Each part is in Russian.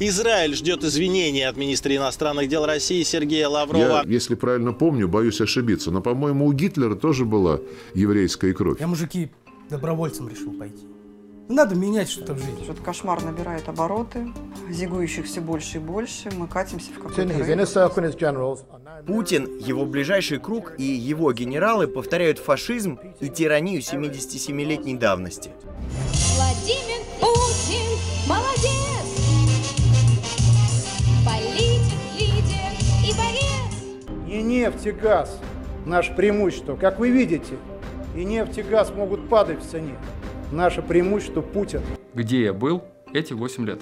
Израиль ждет извинений от министра иностранных дел России Сергея Лаврова. Я, если правильно помню, боюсь ошибиться, но, по-моему, у Гитлера тоже была еврейская кровь. Я, мужики, добровольцем решил пойти. Надо менять что-то в жизни. Этот кошмар набирает обороты, зигующих все больше и больше. Мы катимся в какой-то Путин, его ближайший круг и его генералы повторяют фашизм и тиранию 77-летней давности. Владимир Путин Не нефть и газ наше преимущество. Как вы видите, и нефть и газ могут падать в цене. Наше преимущество Путин. Где я был эти 8 лет?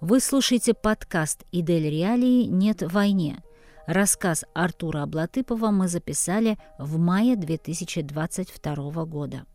Вы слушаете подкаст «Идель Реалии. Нет войне». Рассказ Артура Аблатыпова мы записали в мае 2022 года.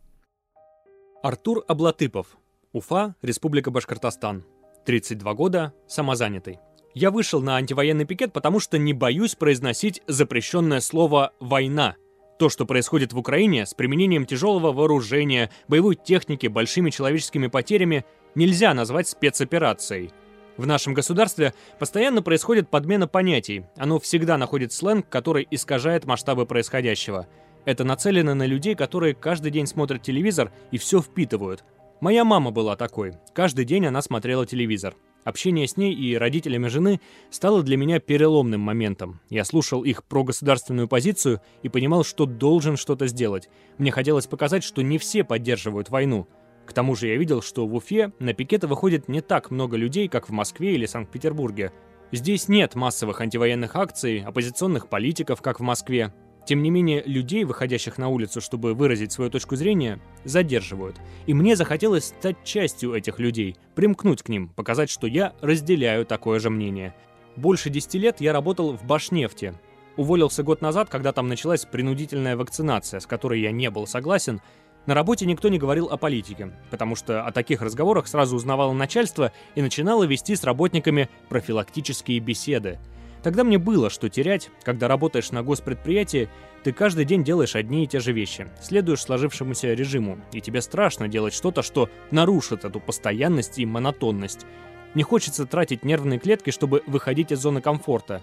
Артур Аблатыпов. Уфа, Республика Башкортостан. 32 года, самозанятый. Я вышел на антивоенный пикет, потому что не боюсь произносить запрещенное слово «война». То, что происходит в Украине с применением тяжелого вооружения, боевой техники, большими человеческими потерями, нельзя назвать спецоперацией – в нашем государстве постоянно происходит подмена понятий. Оно всегда находит сленг, который искажает масштабы происходящего. Это нацелено на людей, которые каждый день смотрят телевизор и все впитывают. Моя мама была такой. Каждый день она смотрела телевизор. Общение с ней и родителями жены стало для меня переломным моментом. Я слушал их про государственную позицию и понимал, что должен что-то сделать. Мне хотелось показать, что не все поддерживают войну. К тому же я видел, что в Уфе на пикеты выходит не так много людей, как в Москве или Санкт-Петербурге. Здесь нет массовых антивоенных акций, оппозиционных политиков, как в Москве. Тем не менее, людей, выходящих на улицу, чтобы выразить свою точку зрения, задерживают. И мне захотелось стать частью этих людей, примкнуть к ним, показать, что я разделяю такое же мнение. Больше 10 лет я работал в Башнефти. Уволился год назад, когда там началась принудительная вакцинация, с которой я не был согласен, на работе никто не говорил о политике, потому что о таких разговорах сразу узнавало начальство и начинало вести с работниками профилактические беседы. Тогда мне было что терять, когда работаешь на госпредприятии, ты каждый день делаешь одни и те же вещи, следуешь сложившемуся режиму, и тебе страшно делать что-то, что нарушит эту постоянность и монотонность. Не хочется тратить нервные клетки, чтобы выходить из зоны комфорта.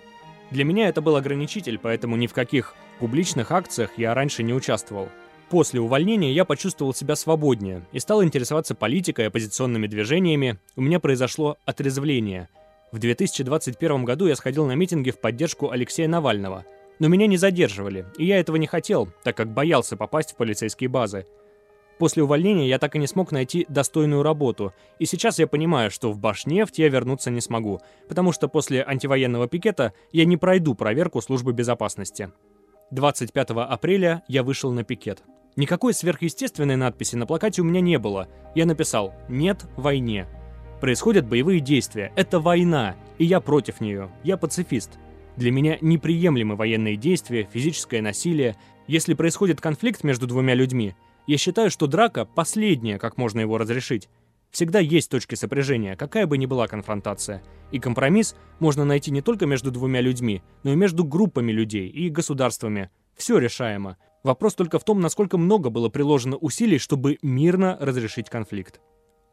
Для меня это был ограничитель, поэтому ни в каких публичных акциях я раньше не участвовал. После увольнения я почувствовал себя свободнее и стал интересоваться политикой и оппозиционными движениями. У меня произошло отрезвление. В 2021 году я сходил на митинги в поддержку Алексея Навального. Но меня не задерживали, и я этого не хотел, так как боялся попасть в полицейские базы. После увольнения я так и не смог найти достойную работу, и сейчас я понимаю, что в Башнефть я вернуться не смогу, потому что после антивоенного пикета я не пройду проверку службы безопасности. 25 апреля я вышел на пикет. Никакой сверхъестественной надписи на плакате у меня не было. Я написал «Нет войне». Происходят боевые действия. Это война, и я против нее. Я пацифист. Для меня неприемлемы военные действия, физическое насилие. Если происходит конфликт между двумя людьми, я считаю, что драка – последняя, как можно его разрешить. Всегда есть точки сопряжения, какая бы ни была конфронтация. И компромисс можно найти не только между двумя людьми, но и между группами людей и государствами. Все решаемо. Вопрос только в том, насколько много было приложено усилий, чтобы мирно разрешить конфликт.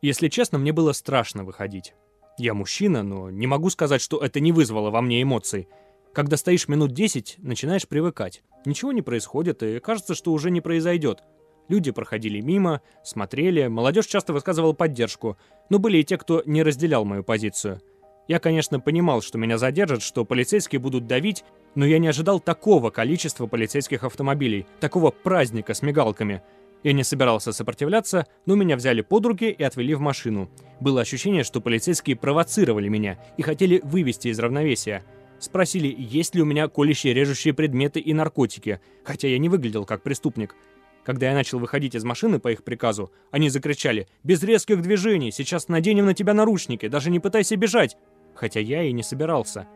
Если честно, мне было страшно выходить. Я мужчина, но не могу сказать, что это не вызвало во мне эмоций. Когда стоишь минут 10, начинаешь привыкать. Ничего не происходит, и кажется, что уже не произойдет. Люди проходили мимо, смотрели, молодежь часто высказывала поддержку, но были и те, кто не разделял мою позицию. Я, конечно, понимал, что меня задержат, что полицейские будут давить, но я не ожидал такого количества полицейских автомобилей, такого праздника с мигалками. Я не собирался сопротивляться, но меня взяли под руки и отвели в машину. Было ощущение, что полицейские провоцировали меня и хотели вывести из равновесия. Спросили, есть ли у меня колющие режущие предметы и наркотики, хотя я не выглядел как преступник. Когда я начал выходить из машины по их приказу, они закричали «Без резких движений! Сейчас наденем на тебя наручники! Даже не пытайся бежать!» Хотя я и не собирался.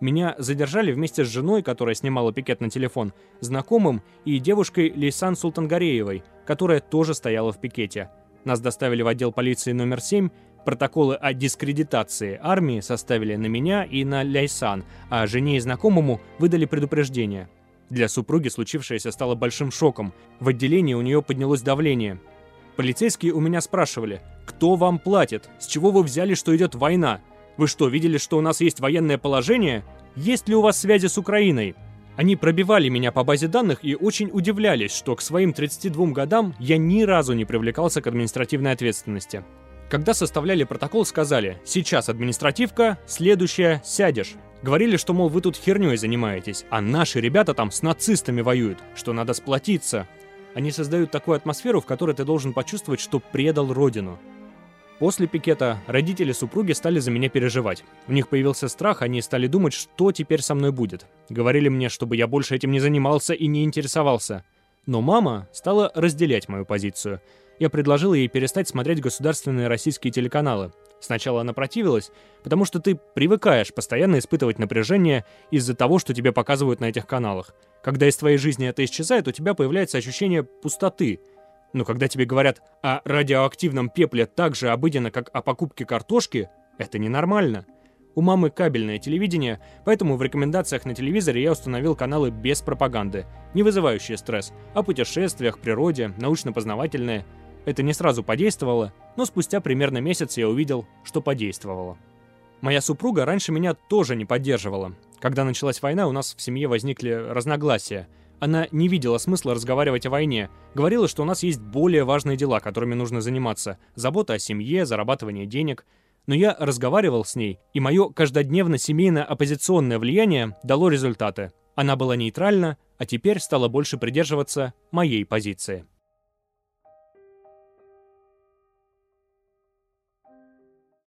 Меня задержали вместе с женой, которая снимала пикет на телефон, знакомым и девушкой Лейсан Султангареевой, которая тоже стояла в пикете. Нас доставили в отдел полиции номер 7, протоколы о дискредитации армии составили на меня и на Ляйсан, а жене и знакомому выдали предупреждение. Для супруги случившееся стало большим шоком. В отделении у нее поднялось давление. Полицейские у меня спрашивали, кто вам платит, с чего вы взяли, что идет война? Вы что, видели, что у нас есть военное положение? Есть ли у вас связи с Украиной? Они пробивали меня по базе данных и очень удивлялись, что к своим 32 годам я ни разу не привлекался к административной ответственности. Когда составляли протокол, сказали «Сейчас административка, следующая сядешь». Говорили, что, мол, вы тут херней занимаетесь, а наши ребята там с нацистами воюют, что надо сплотиться. Они создают такую атмосферу, в которой ты должен почувствовать, что предал родину. После пикета родители супруги стали за меня переживать. У них появился страх, они стали думать, что теперь со мной будет. Говорили мне, чтобы я больше этим не занимался и не интересовался. Но мама стала разделять мою позицию. Я предложил ей перестать смотреть государственные российские телеканалы. Сначала она противилась, потому что ты привыкаешь постоянно испытывать напряжение из-за того, что тебе показывают на этих каналах. Когда из твоей жизни это исчезает, у тебя появляется ощущение пустоты – но когда тебе говорят о радиоактивном пепле так же обыденно, как о покупке картошки, это ненормально. У мамы кабельное телевидение, поэтому в рекомендациях на телевизоре я установил каналы без пропаганды, не вызывающие стресс, о путешествиях, природе, научно-познавательные. Это не сразу подействовало, но спустя примерно месяц я увидел, что подействовало. Моя супруга раньше меня тоже не поддерживала. Когда началась война, у нас в семье возникли разногласия – она не видела смысла разговаривать о войне, говорила, что у нас есть более важные дела, которыми нужно заниматься, забота о семье, зарабатывание денег. Но я разговаривал с ней, и мое каждодневно-семейное оппозиционное влияние дало результаты. Она была нейтральна, а теперь стала больше придерживаться моей позиции.